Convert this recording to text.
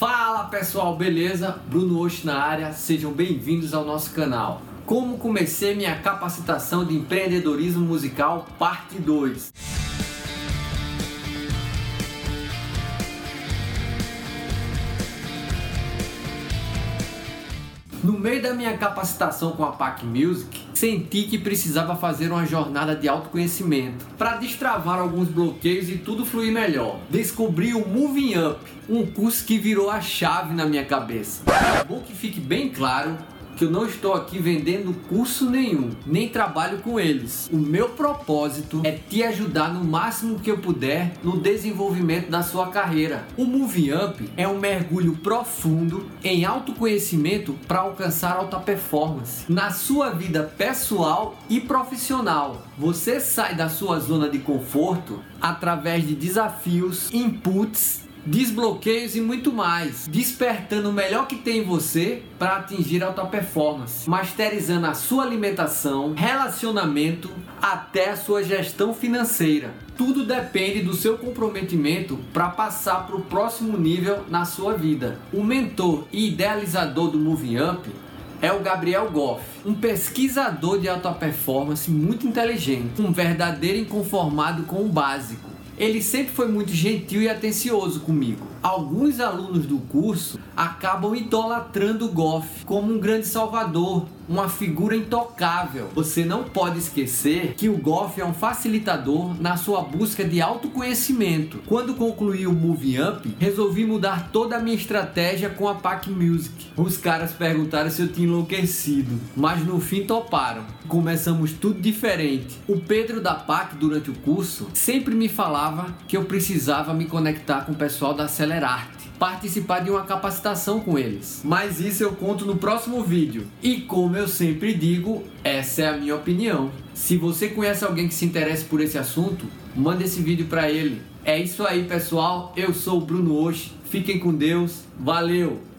Fala pessoal, beleza? Bruno Osh na área, sejam bem-vindos ao nosso canal. Como comecei minha capacitação de empreendedorismo musical, parte 2. No meio da minha capacitação com a PAC Music, senti que precisava fazer uma jornada de autoconhecimento para destravar alguns bloqueios e tudo fluir melhor. Descobri o Moving Up, um curso que virou a chave na minha cabeça. Bom que fique bem claro que eu não estou aqui vendendo curso nenhum, nem trabalho com eles. O meu propósito é te ajudar no máximo que eu puder no desenvolvimento da sua carreira. O Move Up é um mergulho profundo em autoconhecimento para alcançar alta performance na sua vida pessoal e profissional. Você sai da sua zona de conforto através de desafios, inputs desbloqueios e muito mais, despertando o melhor que tem em você para atingir alta performance, masterizando a sua alimentação, relacionamento até a sua gestão financeira. Tudo depende do seu comprometimento para passar para o próximo nível na sua vida. O mentor e idealizador do Moving Up é o Gabriel Goff, um pesquisador de alta performance muito inteligente, um verdadeiro inconformado com o básico ele sempre foi muito gentil e atencioso comigo. Alguns alunos do curso acabam idolatrando o Goff como um grande salvador, uma figura intocável. Você não pode esquecer que o Goff é um facilitador na sua busca de autoconhecimento. Quando concluí o Move Up, resolvi mudar toda a minha estratégia com a Pack Music. Os caras perguntaram se eu tinha enlouquecido, mas no fim toparam. Começamos tudo diferente. O Pedro da PAC, durante o curso, sempre me falava que eu precisava me conectar com o pessoal da Acelerarte, participar de uma capacitação com eles. Mas isso eu conto no próximo vídeo. E como eu sempre digo, essa é a minha opinião. Se você conhece alguém que se interessa por esse assunto, manda esse vídeo para ele. É isso aí, pessoal. Eu sou o Bruno Osh. Fiquem com Deus. Valeu!